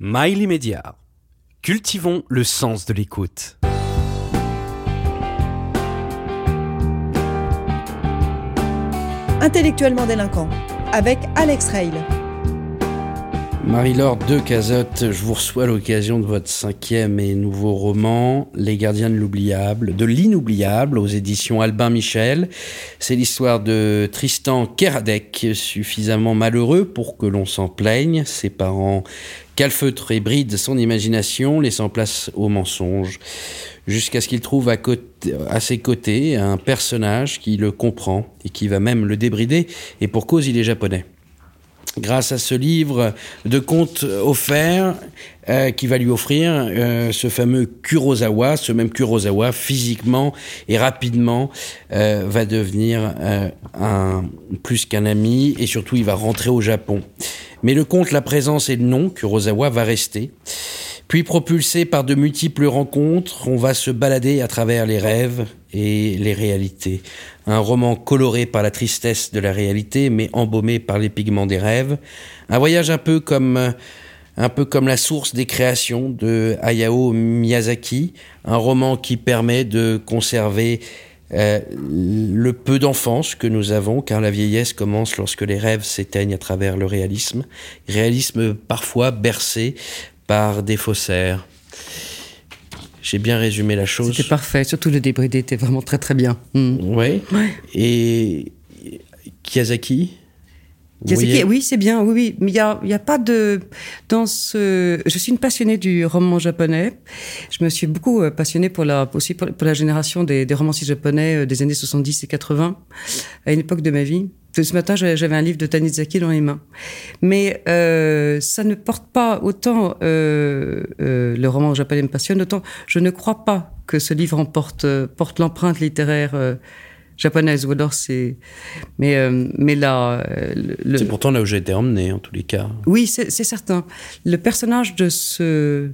Mail immédiat. Cultivons le sens de l'écoute. Intellectuellement délinquant, avec Alex Rail. Marie-Laure de Cazotte, je vous reçois à l'occasion de votre cinquième et nouveau roman, Les gardiens de l'oubliable, de l'inoubliable, aux éditions Albin Michel. C'est l'histoire de Tristan Keradec, suffisamment malheureux pour que l'on s'en plaigne. Ses parents calfeutrent et brident son imagination, laissant place au mensonge, jusqu'à ce qu'il trouve à, ses côtés un personnage qui le comprend et qui va même le débrider, et pour cause il est japonais grâce à ce livre de contes offerts euh, qui va lui offrir euh, ce fameux Kurosawa, ce même Kurosawa physiquement et rapidement euh, va devenir un plus qu'un ami et surtout il va rentrer au Japon. Mais le conte, la présence et le nom, Kurosawa va rester. Puis propulsé par de multiples rencontres, on va se balader à travers les rêves et les réalités. Un roman coloré par la tristesse de la réalité, mais embaumé par les pigments des rêves. Un voyage un peu comme un peu comme la source des créations de Hayao Miyazaki, un roman qui permet de conserver euh, le peu d'enfance que nous avons, car la vieillesse commence lorsque les rêves s'éteignent à travers le réalisme, réalisme parfois bercé par des faussaires. J'ai bien résumé la chose. C'était parfait, surtout le débridé était vraiment très très bien. Mm. Oui. Ouais. Et Kiyosaki Oui, c'est bien, oui, oui. Mais il n'y a, y a pas de. Dans ce. Je suis une passionnée du roman japonais. Je me suis beaucoup euh, passionnée pour la, aussi pour, pour la génération des, des romanciers japonais euh, des années 70 et 80, à une époque de ma vie. Ce matin, j'avais un livre de Tanizaki dans les mains. Mais euh, ça ne porte pas autant euh, euh, le roman japonais me passionne, autant je ne crois pas que ce livre en porte, porte l'empreinte littéraire japonaise. Ou alors c'est. Mais, euh, mais là. euh, le- C'est pourtant là où j'ai été emmené, en tous les cas. oui, c'est certain. Le personnage de ce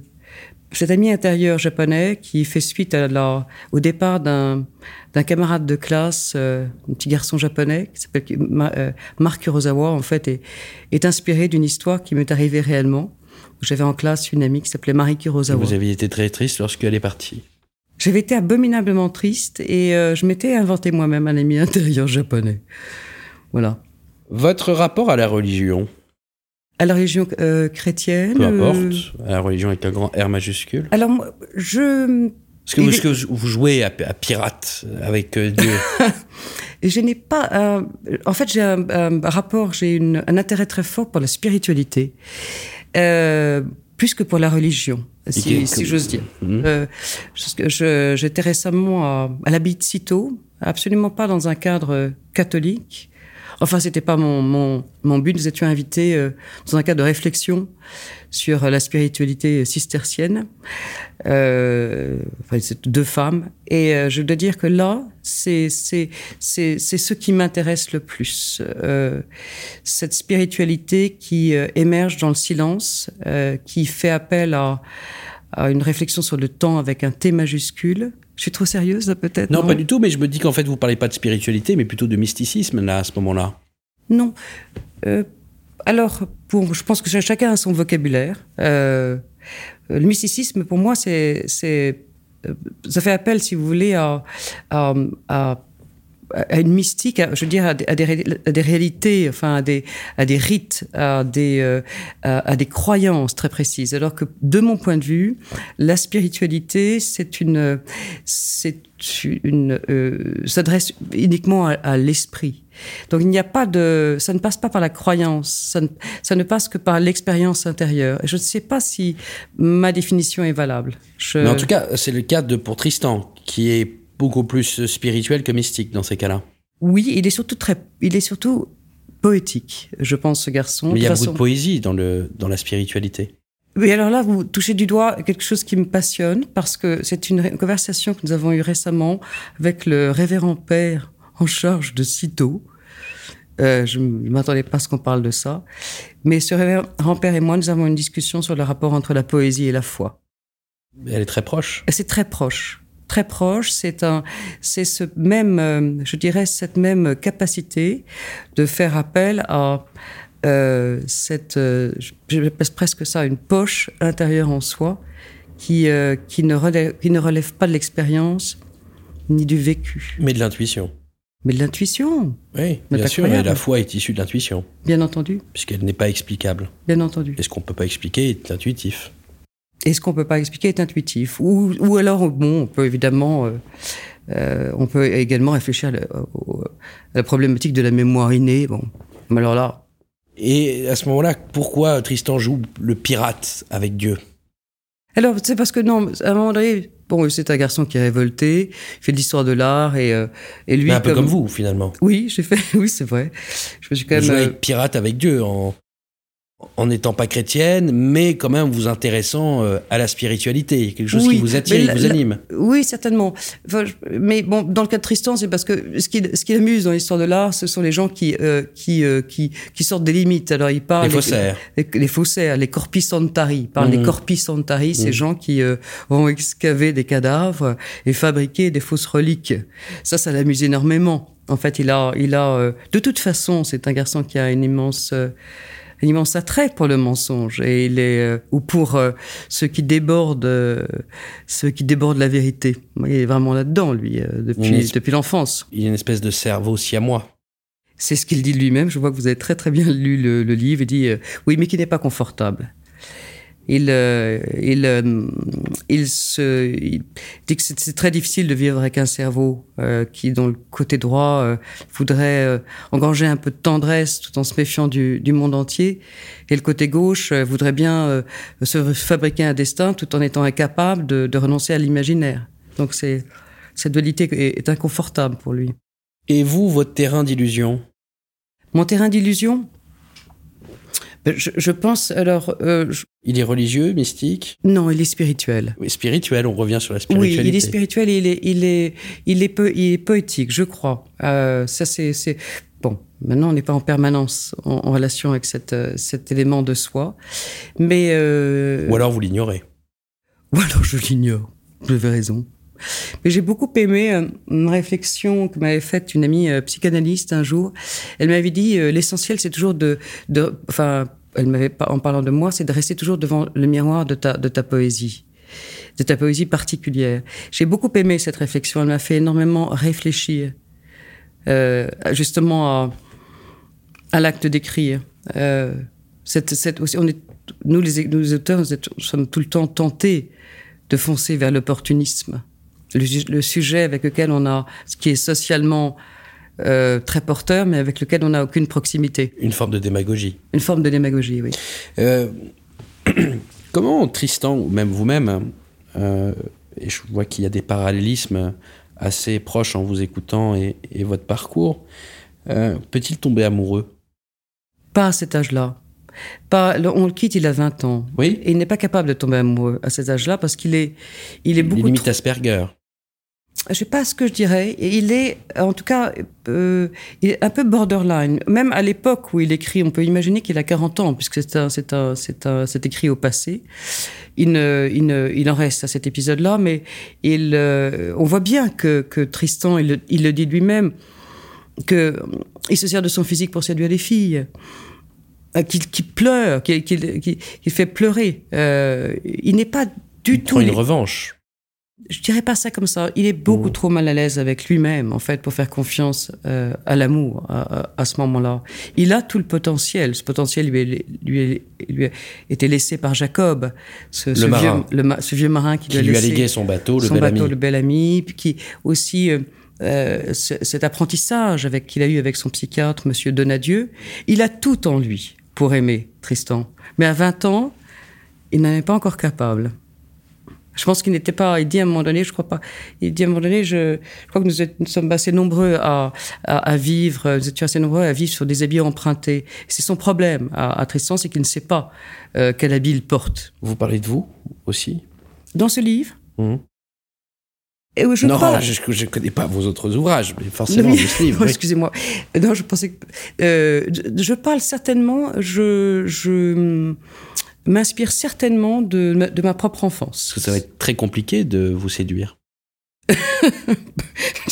cet ami intérieur japonais qui fait suite à la, au départ d'un d'un camarade de classe, euh, un petit garçon japonais qui s'appelle euh, Mark Kurosawa, en fait, est, est inspiré d'une histoire qui m'est arrivée réellement. J'avais en classe une amie qui s'appelait Marie Kurosawa. Vous aviez été très triste lorsqu'elle est partie. J'avais été abominablement triste et euh, je m'étais inventé moi-même un ami intérieur japonais. Voilà. Votre rapport à la religion, À la religion euh, chrétienne. peu euh, importe, à la religion avec un grand R majuscule. Alors, moi, je Est-ce que, vous- est- est-ce que vous jouez à, à pirate avec euh, Dieu? Je n'ai pas. un- en fait, j'ai un, un rapport, j'ai un intérêt très fort pour la spiritualité, plus que pour la religion, si, si j'ose dire. Mhm. Euh, j'étais récemment à, à l'abbaye de Cîteaux, absolument pas dans un cadre catholique. Enfin, c'était pas mon, mon, mon but. Nous étions invités euh, dans un cadre de réflexion sur la spiritualité cistercienne. Euh, enfin, c'est deux femmes. Et euh, je dois dire que là, c'est c'est c'est c'est ce qui m'intéresse le plus. Euh, cette spiritualité qui euh, émerge dans le silence, euh, qui fait appel à à une réflexion sur le temps avec un T majuscule. Je suis trop sérieuse là peut-être Non, pas du tout, mais je me dis qu'en fait, vous parlez pas de spiritualité, mais plutôt de mysticisme, là, à ce moment-là. Non. Euh, alors, je pense que ch- chacun a son vocabulaire. Euh, le mysticisme, pour moi, euh, ça fait appel, si vous voulez, à, une mystique, à- je veux dire, à des, réalités, enfin, à des, rites, à des, euh, à, des croyances très précises. Alors que, de mon point de vue, la spiritualité, c'est une, une, euh, s'adresse uniquement à, à l'esprit. Donc il n'y a pas de, ça ne passe pas par la croyance, ça ne, ça ne passe que par l'expérience intérieure. Et je ne sais pas si ma définition est valable. Je... Mais en tout cas, c'est le cas de pour Tristan, qui est beaucoup plus spirituel que mystique dans ces cas-là. oui, il est surtout très, il est surtout poétique, je pense, ce garçon. Mais il y a beaucoup de poésie dans, le, dans la spiritualité. Oui, alors là, vous touchez du doigt quelque chose qui me passionne parce que c'est une conversation que nous avons eue récemment avec le révérend père en charge de Cîteaux. Euh, je ne m'attendais pas à ce qu'on parle de ça. Mais ce révérend père et moi, nous avons une discussion sur le rapport entre la poésie et la foi. Elle est très proche. C'est très proche. Très proche, c'est un, c'est ce même, euh, je dirais, cette même capacité de faire appel à, euh, cette, euh, je passe presque ça, une poche intérieure en soi qui, euh, qui, ne relève, qui ne relève pas de l'expérience ni du vécu. Mais de l'intuition. Mais de l'intuition, Oui, Mais bien sûr. Et la foi est issue de l'intuition, bien entendu, puisqu'elle n'est pas explicable. bien entendu. Et ce qu'on ne peut pas expliquer est intuitif. Et ce qu'on peut pas expliquer est intuitif. Ou, ou alors, bon, on peut évidemment, euh, on peut également réfléchir à la, à la problématique de la mémoire innée. Bon, mais alors là, Et à ce moment-là, pourquoi Tristan joue le pirate avec Dieu? Alors c'est parce que non, à un moment donné, bon, c'est un garçon qui est révolté, il fait de l'histoire de l'art et euh, et lui Mais Un peu comme vous, finalement. Oui, j'ai fait, oui, c'est vrai. Je me suis quand même. euh, avec pirate avec Dieu en en n'étant pas chrétienne, mais quand même vous intéressant euh, à la spiritualité, quelque chose Oui, qui vous attire, qui vous la- anime. Oui, certainement. Enfin, mais bon, dans le cas de Tristan, c'est parce que ce qui, ce qui amuse dans l'histoire de l'art, ce sont les gens qui, euh, qui, euh, qui, qui sortent des limites. Alors, ils parlent. Les faussaires. Les, les faussaires, les corpi santari. Ils parlent Mhm. des corpi santari, ces Mhm. gens qui euh, vont excaver des cadavres et fabriquer des fausses reliques. Ça, ça l'amuse énormément. En fait, il a, il a, euh, de toute façon, c'est un garçon qui a une immense, euh, un immense attrait pour le mensonge et il est euh, ou pour euh, ceux qui débordent, euh, ceux qui débordent la vérité. Il est vraiment là-dedans, lui, depuis, depuis l'enfance. Il y a une espèce de cerveau siamois. C'est ce qu'il dit lui-même. Je vois que vous avez très très bien lu le, le livre. Il dit oui, mais qui n'est pas confortable. Il, euh, il, euh, il se, il dit que c'est très difficile de vivre avec un cerveau euh, qui, dont le côté droit euh, voudrait euh, engranger un peu de tendresse tout en se méfiant du, du monde entier, et le côté gauche euh, voudrait bien euh, se fabriquer un destin tout en étant incapable de, de renoncer à l'imaginaire. Donc c'est cette dualité est, est inconfortable pour lui. Et vous, votre terrain d'illusion? Mon terrain d'illusion? Je, je pense alors euh, je- Il est religieux, mystique? Non, il est spirituel. Oui, Spirituel, on revient sur la Oui, spiritualité. il est spirituel et il est, il est, il est, peu, il est poétique, je crois. Euh, ça, c'est, bon. Maintenant, on n'est pas en permanence en, en relation avec cette, euh, cet élément de soi, mais euh, Ou alors vous l'ignorez. ou alors je l'ignore. Vous avez raison. Mais j'ai beaucoup aimé euh, une réflexion que m'avait faite une amie euh, psychanalyste un jour. Elle m'avait dit euh, l'essentiel, c'est toujours de, enfin, elle m'avait en parlant de moi, c'est de rester toujours devant le miroir de ta, de ta poésie, de ta poésie particulière. J'ai beaucoup aimé cette réflexion. Elle m'a fait énormément réfléchir, justement à, l'acte d'écrire. Euh, cette, cette, on est, nous les, nous, les auteurs, nous sommes tout le temps tentés de foncer vers l'opportunisme. Le, sujet avec lequel on a, ce qui est socialement euh, très porteur, mais avec lequel on n'a aucune proximité. Une forme de démagogie. Une forme de démagogie, oui. Euh, comment Tristan, ou même vous-même, hein, euh, et je vois qu'il y a des parallélismes assez proches en vous écoutant et, et votre parcours, peut-il tomber amoureux? Pas à cet âge-là. Pas, on le quitte, il a 20 ans. Oui Et il n'est pas capable de tomber amoureux à cet âge-là parce qu'il est, il est beaucoup limites trop- Asperger. Je sais pas ce que je dirais. Il est, en tout cas, euh, il est un peu borderline. Même à l'époque où il écrit, on peut imaginer qu'il a 40 ans, puisque c'est un, c'est un, c'est un, c'est écrit au passé. Il, ne, il, ne- il en reste à cet épisode-là, mais il, euh, on voit bien que, que Tristan, il, le- il le dit lui-même, que il se sert de son physique pour séduire les filles. euh, Qu'il qu'il pleure, qu'il qu'il- qu'il- qu'il fait pleurer. Euh, il n'est pas du Il tout. prend une les- revanche. Je dirais pas ça comme ça. Il est beaucoup Mhm. trop mal à l'aise avec lui-même, en fait, pour faire confiance euh, à l'amour à, à- à ce moment-là. Il a tout le potentiel. Ce potentiel lui, est- lui, est- lui a été laissé par Jacob, ce, vieux, le ce vieux marin qui, Qui lui a lui a laissé légué son bateau, le son bel bateau, ami. le bel ami, puis qui aussi euh, euh, ce- cet apprentissage avec qu'il a eu avec son psychiatre, Monsieur Donadieu. Il a tout en lui pour aimer Tristan, mais à 20 ans, il n'en est pas encore capable. Je pense qu'il n'était pas. Il dit à un moment donné, je crois pas. Il dit à un moment donné, je, je crois que nous, sommes assez nombreux à, à, à vivre. Nous étions assez nombreux à vivre sur des habits empruntés. C'est son problème à, à Tristan, c'est qu'il ne sait pas euh, quel habit il porte. Vous parlez de vous aussi? Dans ce livre, Mhm. et je Non, parle- je ne connais pas vos autres ouvrages, mais forcément, de ce livre. Excusez-moi. Non, je pensais que. euh, je, je parle certainement, je, je m'inspire certainement de, ma- de ma propre enfance. Parce que ça va être très compliqué de vous séduire.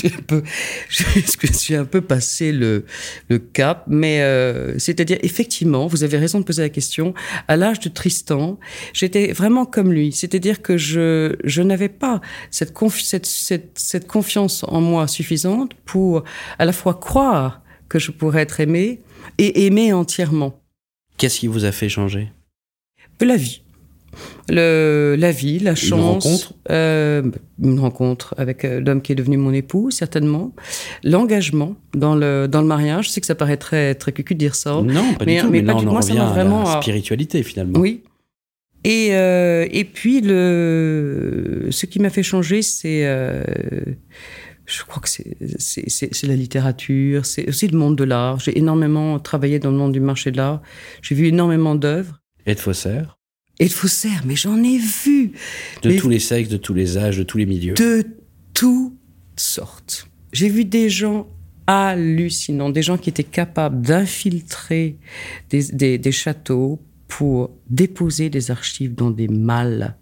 un peu, je suis un peu passé le, le cap, mais euh, c'est-à-dire effectivement, vous avez raison de poser la question. À l'âge de Tristan, j'étais vraiment comme lui, c'est-à-dire que je, je n'avais pas cette, cette, cette, cette confiance en moi suffisante pour à la fois croire que je pourrais être aimé et aimer entièrement. Qu'est-ce qui vous a fait changer? La vie le, la vie, la chance. Une rencontre euh, Une rencontre avec euh, l'homme qui est devenu mon époux, certainement. L'engagement dans le, dans le mariage. Je sais que ça paraît très, très cucu de dire ça. Non, pas mais, du tout. Mais, Mais, là, pas on du en ça à vraiment. la spiritualité, finalement. Oui. Et, euh, et puis, le, ce qui m'a fait changer, c'est. euh, je crois que c'est la littérature, c'est aussi le monde de l'art. J'ai énormément travaillé dans le monde du marché de l'art. J'ai vu énormément d'œuvres. Et de faussaires Et de faussaires, mais j'en ai vu De Mais- tous les sexes, de tous les âges, de tous les milieux. de toutes sortes. J'ai vu des gens hallucinants, des gens qui étaient capables d'infiltrer des, des- des châteaux pour déposer des archives dans des malles.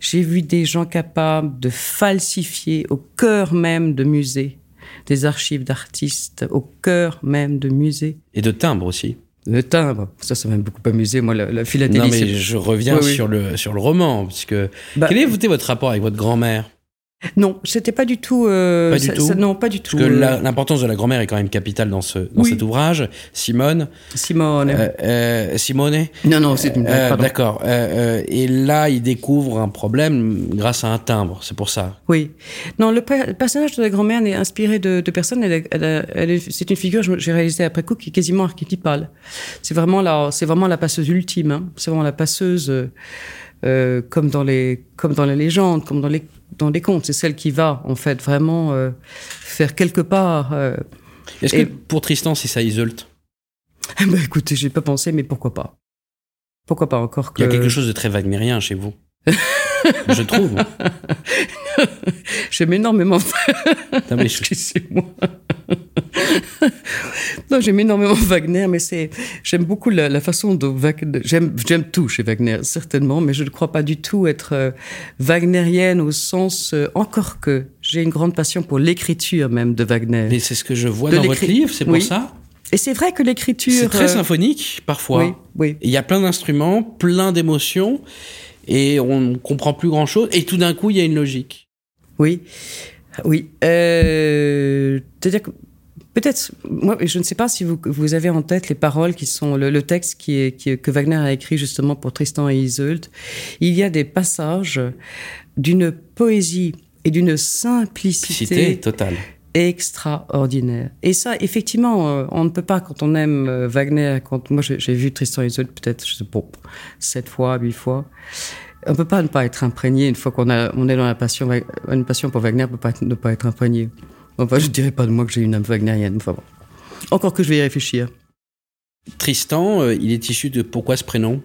J'ai vu des gens capables de falsifier au cœur même de musées des archives d'artistes, au cœur même de musées. Et de timbres aussi. Le timbre, ça, ça m'a beaucoup amusé. Moi, la, la philatélie, Non, mais je reviens Oui, oui. sur, le, sur le roman. Puisque... Bah, Quel est votre votre rapport avec votre grand-mère? Non, c'était pas du tout. euh, Pas du ça- tout ça- non, pas du tout. Parce que euh, l'importance de la grand-mère est quand même capitale dans, ce, dans Oui. cet ouvrage. Simone. Simone. euh, euh, Simone non, non, c'est une Euh. D'accord. Euh, euh, et là, il découvre un problème grâce à un timbre. C'est pour ça. Oui. Non, le, per- le personnage de la grand-mère n'est inspiré de, de personne. Elle, est- elle a- elle est- c'est une figure, j'ai réalisé après coup, qui est quasiment archétypale. C'est vraiment la, c'est vraiment la passeuse ultime. hein. C'est vraiment la passeuse, euh, comme dans les, comme dans les légendes, comme dans les, dans les contes. C'est celle qui va, en fait, vraiment euh, faire quelque part. euh, Est-ce Et- que pour Tristan, c'est ça Iseult bah, écoutez, j'ai pas pensé, mais pourquoi pas Pourquoi pas encore que Il y a quelque chose de très wagnérien chez vous. je trouve. J'aime énormément. Non, mais je- Excusez-moi. non, j'aime énormément Wagner, mais c'est, j'aime beaucoup la, la façon dont Wagner, j'aime, j'aime tout chez Wagner, certainement, mais je ne crois pas du tout être euh, wagnérienne au sens, euh, encore que j'ai une grande passion pour l'écriture même de Wagner. Mais c'est ce que je vois De dans votre livre, c'est pour Oui. ça. Et c'est vrai que l'écriture. C'est très euh, symphonique parfois. Oui, oui. Il y a plein d'instruments, plein d'émotions, et on comprend plus grand chose. Et tout d'un coup, il y a une logique. Oui, oui. Euh, C'est-à-dire que peut-être, moi, je ne sais pas si vous, vous avez en tête les paroles qui sont le, le texte qui est, qui est- que Wagner a écrit justement pour Tristan et Iseult. Il y a des passages d'une poésie et d'une simplicité Cité totale. Extraordinaire. Et ça, effectivement, euh, on ne peut pas, quand on aime euh, Wagner, quand moi j'ai vu Tristan et Isolde peut-être, je sais pas, sept fois, huit fois, on peut pas ne pas être imprégné une fois qu'on on est dans la passion, une passion pour Wagner, on peut pas ne pas être imprégné. Enfin, je dirais pas de moi que j'ai une âme wagnérienne. Enfin, bon. Encore que je vais y réfléchir. Tristan, euh, il est issu de pourquoi ce prénom?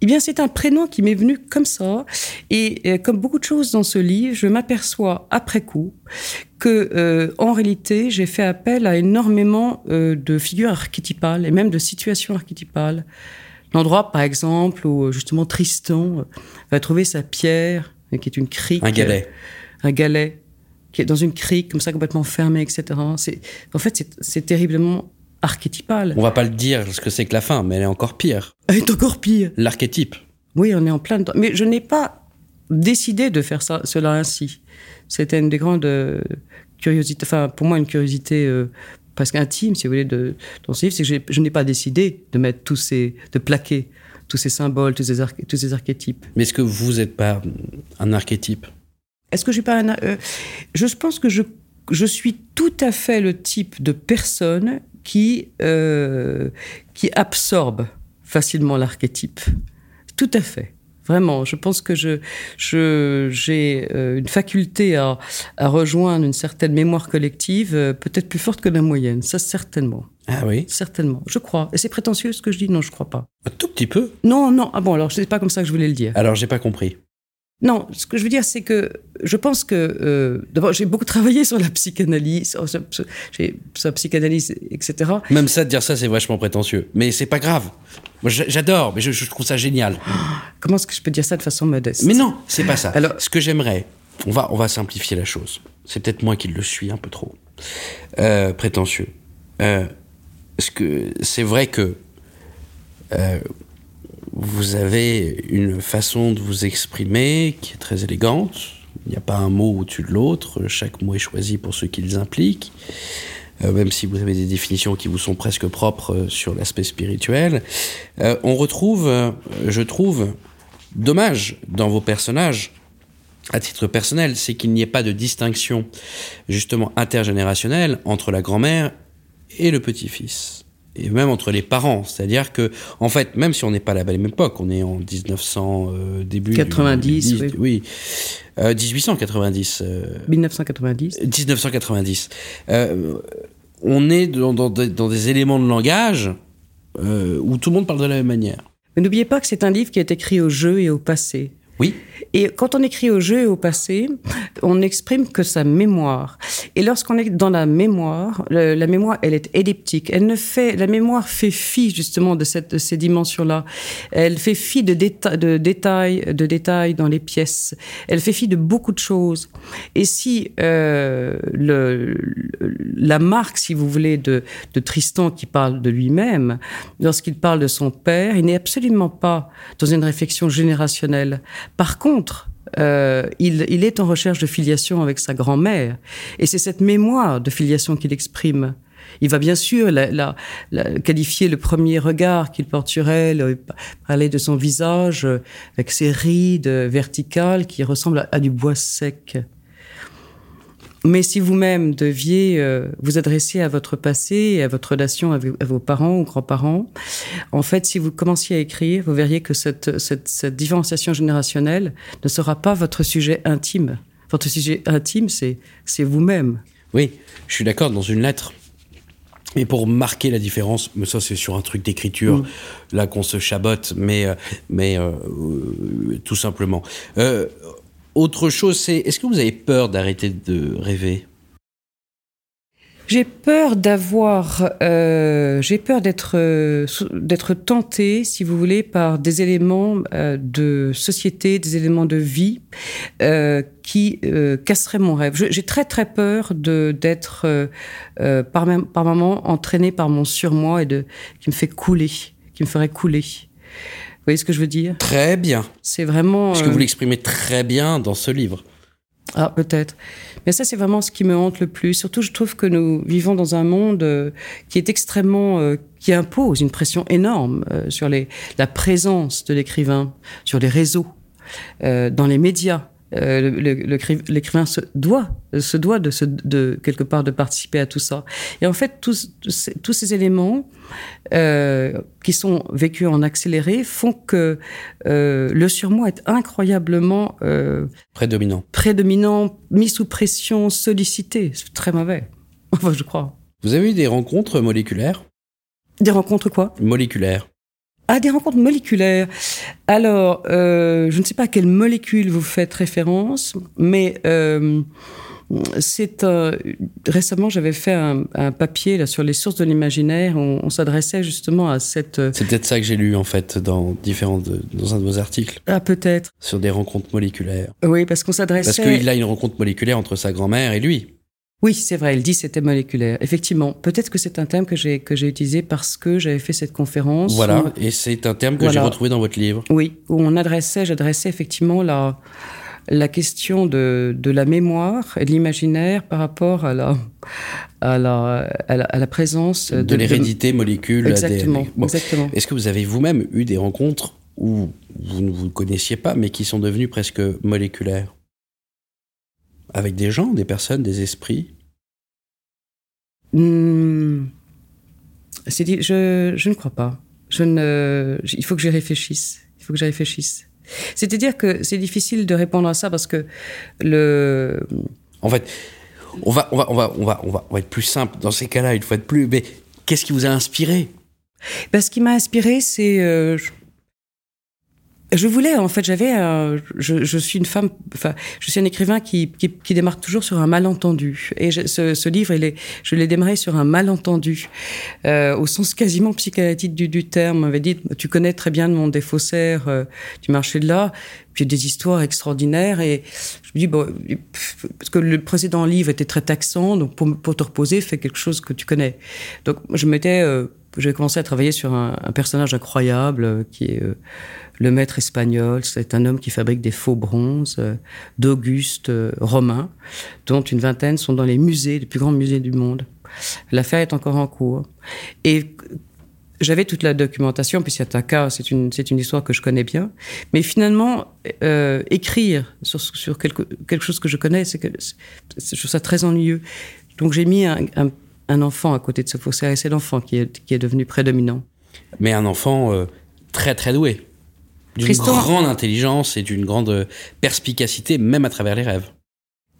Eh bien, c'est un prénom qui m'est venu comme ça. Et euh, comme beaucoup de choses dans ce livre, je m'aperçois après coup que, euh, en réalité, j'ai fait appel à énormément euh, de figures archétypales et même de situations archétypales. L'endroit, par exemple, où justement Tristan euh, va trouver sa pierre, euh, qui est une crique. Un galet. un galet qui est dans une crique comme ça complètement fermée, etc. C'est, en fait, c'est terriblement archétypal. On va pas le dire ce que c'est que la fin, mais elle est encore pire. Elle est encore pire. L'archétype. Oui, on est en plein dedans. Mais je n'ai pas décidé de faire ça, cela ainsi. C'était une des grandes euh, curiosités, enfin, pour moi, une curiosité euh, presque intime, si vous voulez, de, dans ce livre, c'est que je n'ai pas décidé de mettre tous ces, de plaquer tous ces symboles, tous ces, tous ces archétypes. Mais est-ce que vous n'êtes pas un archétype? Est-ce que j'ai pas un. euh, je pense que je, je suis tout à fait le type de personne qui, euh, qui absorbe facilement l'archétype. Tout à fait. Vraiment, je pense que je, je, j'ai euh, une faculté à, à rejoindre une certaine mémoire collective, euh, peut-être plus forte que la moyenne. Ça, certainement. Ah oui Certainement. Je crois. Et c'est prétentieux ce que je dis? Non, je crois pas. Un tout petit peu. Non, non. Ah bon, alors, c'est pas comme ça que je voulais le dire. Alors, j'ai pas compris. Non, ce que je veux dire, c'est que je pense que euh, d'abord j'ai beaucoup travaillé sur la psychanalyse, sur, la psychanalyse, etc. Même ça, de dire ça, c'est vachement prétentieux. Mais c'est pas grave. Moi, j'a- j'adore, mais je, je trouve ça génial. Comment est-ce que je peux dire ça de façon modeste? Mais non, c'est pas ça. Alors- ce que j'aimerais, on va, on va simplifier la chose. C'est peut-être moi qui le suis un peu trop euh, prétentieux. Euh, ce que c'est vrai que euh, vous avez une façon de vous exprimer qui est très élégante. Il n'y a pas un mot au-dessus de l'autre. Chaque mot est choisi pour ce qu'il implique. Euh, même si vous avez des définitions qui vous sont presque propres euh, sur l'aspect spirituel. Euh, on retrouve, euh, je trouve, dommage dans vos personnages, à titre personnel, c'est qu'il n'y ait pas de distinction justement intergénérationnelle entre la grand-mère et le petit-fils. Et même entre les parents, c'est-à-dire que, en fait, même si on n'est pas à la même époque, on est en 1900 euh, début 90, du, oui, Euh, 1890. euh, 1990. 1990. Euh, on est dans, dans des- dans des éléments de langage euh, où tout le monde parle de la même manière. Mais n'oubliez pas que c'est un livre qui est écrit au jeu et au passé. Oui, Et quand on écrit au jeu et au passé, on n'exprime que sa mémoire. Et lorsqu'on est dans la mémoire, la mémoire, elle est elliptique. Elle ne fait, la mémoire fait fi justement de, cette, de ces dimensions-là. Elle fait fi de, déta- de détails, de détails dans les pièces. Elle fait fi de beaucoup de choses. Et si euh, le- la marque, si vous voulez, de, de Tristan qui parle de lui-même, lorsqu'il parle de son père, il n'est absolument pas dans une réflexion générationnelle. Par contre, euh, il, il est en recherche de filiation avec sa grand-mère. Et c'est cette mémoire de filiation qu'il exprime. Il va bien sûr la, la- la- qualifier le premier regard qu'il porte sur elle, euh, parler de son visage euh, avec ses rides verticales qui ressemblent à du bois sec. Mais si vous-même deviez euh, vous adresser à votre passé et à votre relation avec à vos parents ou grands-parents, en fait, si vous commenciez à écrire, vous verriez que cette, cette, cette différenciation générationnelle ne sera pas votre sujet intime. Votre sujet intime, c'est vous-même. oui, je suis d'accord dans une lettre. Et pour marquer la différence, mais ça c'est sur un truc d'écriture, là qu'on se chabote, mais, euh, mais euh, euh, tout simplement. Euh, autre chose, c'est est-ce que vous avez peur d'arrêter de rêver? J'ai peur d'avoir, euh, j'ai peur d'être euh, d'être tenté, si vous voulez, par des éléments euh, de société, des éléments de vie euh, qui casseraient mon rêve. J'ai très très peur de d'être par par moment entraîné par mon surmoi et de qui me fait couler, qui me ferait couler. Vous voyez ce que je veux dire? Très bien. C'est vraiment. Parce que euh, vous l'exprimez très bien dans ce livre. Ah, peut-être. Mais ça, c'est vraiment ce qui me hante le plus. Surtout, je trouve que nous vivons dans un monde euh, qui est extrêmement, euh, qui impose une pression énorme euh, sur les, la présence de l'écrivain, sur les réseaux, euh, dans les médias. Euh, L'écrivain se doit, se doit de, se, de quelque part de participer à tout ça. Et en fait, tous, tous ces- tous ces éléments euh, qui sont vécus en accéléré font que euh, le surmoi est incroyablement euh, Prédominant. prédominant, mis sous pression, sollicité. C'est très mauvais. Enfin, je crois. Vous avez eu des rencontres moléculaires? Des rencontres quoi? Moléculaires. Ah, des rencontres moléculaires. Alors, euh, je ne sais pas à quelle molécule vous faites référence, mais euh, c'est euh, récemment j'avais fait un, un papier là sur les sources de l'imaginaire. On, on s'adressait justement à cette euh, C'est peut-être ça que j'ai lu en fait dans différents de- dans un de vos articles ah peut-être sur des rencontres moléculaires. oui parce qu'on s'adressait Parce qu'il a une rencontre moléculaire entre sa grand-mère et lui. Oui, c'est vrai, il dit c'était moléculaire. Effectivement, peut-être que c'est un terme que j'ai que j'ai utilisé parce que j'avais fait cette conférence. Voilà, où- et c'est un terme que j'ai retrouvé dans votre livre. oui, où on adressait, j'adressais effectivement la la question de, de la mémoire et de l'imaginaire par rapport à la à la à la, à la présence De, l'hérédité molécule ADN. Exactement, Bon. exactement. Est-ce que vous avez vous-même eu des rencontres où vous ne vous connaissiez pas, mais qui sont devenues presque moléculaires? Avec des gens, des personnes, des esprits Hmm. C'est je, je ne crois pas. Je ne, il faut que j'y réfléchisse. Il faut que j'y réfléchisse. C'est-à-dire que c'est difficile de répondre à ça parce que le, En fait, on va, on va, on va, on va, on va, on va être plus simple dans ces cas-là, une fois de plus. Mais qu'est-ce qui vous a inspiré? Ben, ce qui m'a inspiré, c'est, euh, je- je voulais, en fait, j'avais, je, je, suis une femme, enfin, je suis un écrivain qui, qui, démarre toujours sur un malentendu. Et ce, livre, je l'ai démarré sur un malentendu, euh, au sens quasiment psychanalytique du, terme. On m'avait dit, tu connais très bien le monde des faussaires euh, du marché de l'art, puis des histoires extraordinaires. Et je me dis, parce que le précédent livre était très taxant, donc pour, pour te reposer, fais quelque chose que tu connais. Donc, je m'étais, j'ai commencé à travailler sur un, personnage incroyable euh, qui est euh, le maître espagnol, c'est un homme qui fabrique des faux bronzes euh, d'Auguste romain, dont une vingtaine sont dans les musées, les plus grands musées du monde. L'affaire est encore en cours. Et j'avais toute la documentation, puis c'est un cas, c'est une, c'est une histoire que je connais bien. Mais finalement, écrire sur, sur quelque, quelque chose que je connais, c'est que je trouve ça très ennuyeux. Donc j'ai mis un, un, enfant à côté de ce faussaire, et c'est l'enfant qui est, qui est devenu prédominant. Mais un enfant euh, très très doué d'une grande intelligence et d'une grande perspicacité, même à travers les rêves.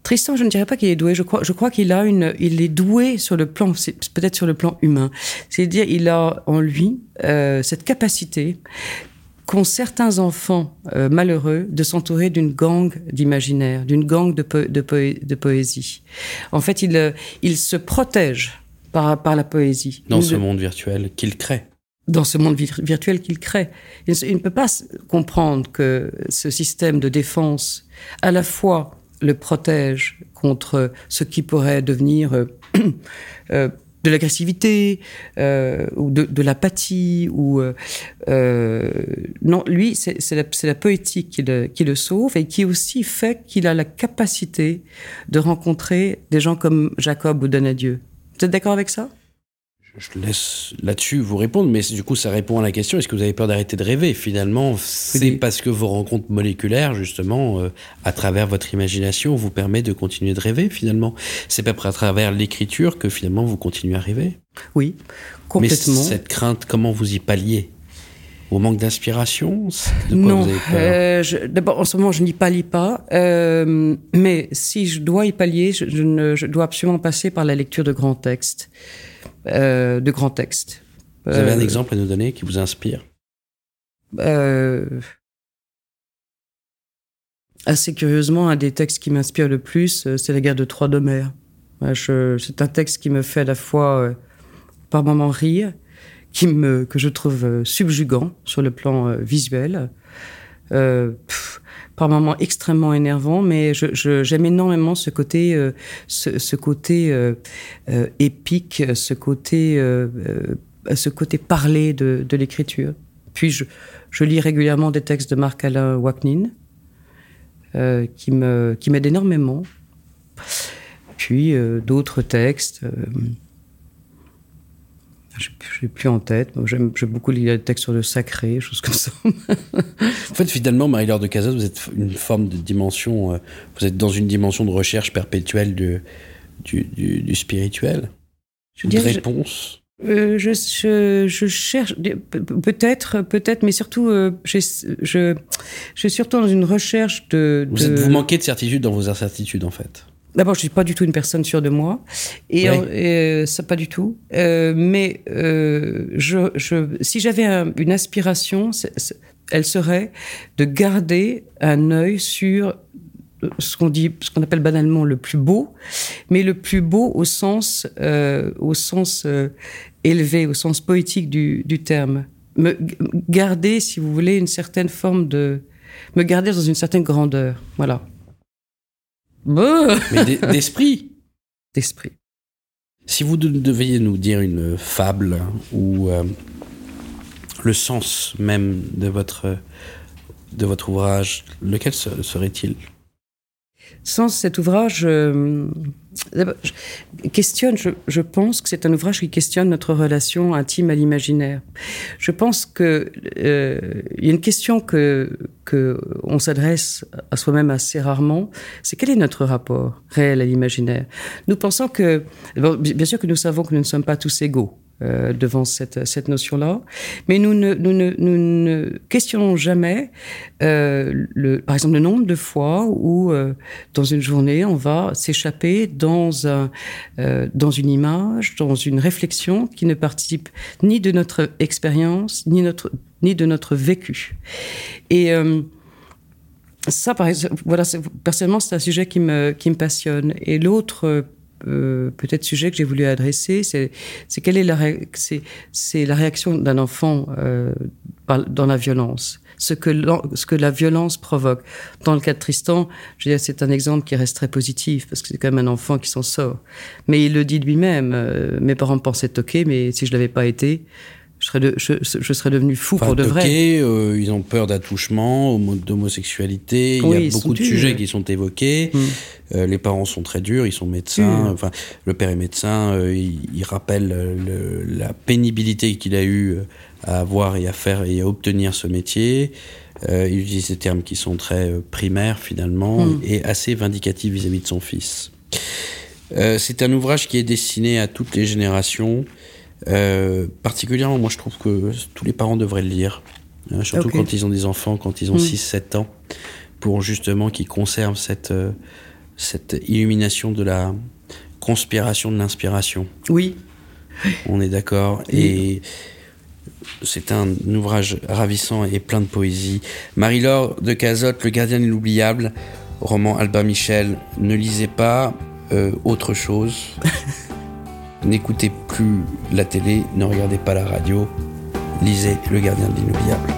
Tristan, je ne dirais pas qu'il est doué. Je crois, je crois qu'il a une, il est doué sur le plan, peut-être sur le plan humain. C'est-à-dire, il a en lui euh, cette capacité qu'ont certains enfants euh, malheureux de s'entourer d'une gang d'imaginaire, d'une gang de, po de, po de, poésie. En fait, il, euh, se protège par, par la poésie. Dans ce monde virtuel qu'il crée dans ce monde virtuel qu'il crée. Il, il, ne peut pas comprendre que ce système de défense, à la fois le protège contre ce qui pourrait devenir euh, euh, de l'agressivité euh, ou de, l'apathie ou euh, euh, non lui c'est la, la poétique qui le, qui le sauve et qui aussi fait qu'il a la capacité de rencontrer des gens comme Jacob ou Donadieu. Vous êtes d'accord avec ça? Je laisse là-dessus vous répondre, mais du coup, ça répond à la question est-ce que vous avez peur d'arrêter de rêver? Finalement, c'est parce que vos rencontres moléculaires, justement, euh, à travers votre imagination, vous permet de continuer de rêver, finalement. C'est pas à travers l'écriture que finalement vous continuez à rêver? Oui, complètement. Mais cette crainte, comment vous y palliez? Au manque d'inspiration? Non, euh, d'abord en ce moment je n'y pallie pas, euh, mais si je dois y pallier, je, je, ne, je dois absolument passer par la lecture de grands textes. Euh, de grands textes. Vous avez un exemple à nous donner qui vous inspire? Euh, Assez curieusement, un des textes qui m'inspire le plus, euh, c'est La guerre de Troie d'Homère. C'est un texte qui me fait à la fois, euh, par moments, rire, qui me, que je trouve euh, subjugant sur le plan euh, visuel. Euh, par moments extrêmement énervant, mais j'aime énormément ce côté, euh, ce, côté euh, épique, ce côté, ce côté parlé de, l'écriture. Puis je, lis régulièrement des textes de Marc-Alain Waknin, qui m'aident énormément. Puis d'autres textes je n'ai plus en tête. J'aime beaucoup lire les textes sur le sacré, choses comme ça. en fait, finalement, Marie-Laure de Casas, vous êtes une forme de dimension, euh, vous êtes dans une dimension de recherche perpétuelle du, du, du, du spirituel. Je une réponse. Je, euh, je, je, je, cherche peut-être, peut-être, mais surtout, euh, je, suis surtout dans une recherche de. Vous, êtes, vous manquez de certitude dans vos incertitudes, en fait. D'abord, je suis pas du tout une personne sûre de moi, et, euh, ça pas du tout. Euh, mais euh, je, je, si j'avais un, une aspiration, c est, c est, elle serait de garder un œil sur ce qu'on dit, ce qu'on appelle banalement le plus beau, mais le plus beau au sens, au sens élevé, au sens poétique du, du terme. Me garder, si vous voulez, une certaine forme de, me garder dans une certaine grandeur. Voilà. Mais d'esprit. D'esprit. Si vous deviez nous dire une fable ou euh, le sens même de votre, de votre ouvrage, lequel serait-il? Sans cet ouvrage, euh, je questionne, je, pense que c'est un ouvrage qui questionne notre relation intime à l'imaginaire. Je pense que euh, y a une question que que on s'adresse à soi-même assez rarement, c'est quel est notre rapport réel à l'imaginaire? Nous pensons que, bien sûr que nous savons que nous ne sommes pas tous égaux euh, devant cette, cette notion-là. Mais nous ne, nous, ne, nous ne questionnons jamais, euh, le, par exemple, le nombre de fois où, euh, dans une journée, on va s'échapper dans, un, dans une image, dans une réflexion qui ne participe ni de notre expérience, ni, ni de notre vécu. Et ça, par exemple, voilà, personnellement, c'est un sujet qui me, qui me passionne. Et l'autre euh, peut-être sujet que j'ai voulu adresser, c'est quelle est la, la réaction d'un enfant euh, dans la violence, ce que, ce que la violence provoque. Dans le cas de Tristan, je veux dire, c'est un exemple qui reste très positif parce que c'est quand même un enfant qui s'en sort. Mais il le dit lui-même. Euh, mes parents pensaient toquer, mais si je l'avais pas été, serais, de, je, je, serais devenu fou pour de vrai. Euh, ils ont peur d'attouchement, d'homosexualité. il y a beaucoup de sujets qui sont évoqués. Mm. Euh, les parents sont très durs, ils sont médecins. Mm. Enfin, le père est médecin. Euh, il, rappelle le, la pénibilité qu'il a eu à avoir et à faire et à obtenir ce métier. il utilise des termes qui sont très primaires finalement mm. et assez vindicatifs vis-à-vis -vis de son fils. C'est un ouvrage qui est destiné à toutes les générations. Euh, particulièrement, moi, je trouve que tous les parents devraient le lire. Hein, surtout quand ils ont des enfants, quand ils ont 6-7 mm. ans, pour justement qu'ils conservent cette, euh, cette illumination de la conspiration de l'inspiration. Oui. On est d'accord. Et c'est un ouvrage ravissant et plein de poésie. Marie-Laure de Cazotte, Le gardien inoubliable, roman Albin Michel. Ne lisez pas euh, autre chose. N'écoutez plus la télé, ne regardez pas la radio, lisez Le gardien de l'inoubliable.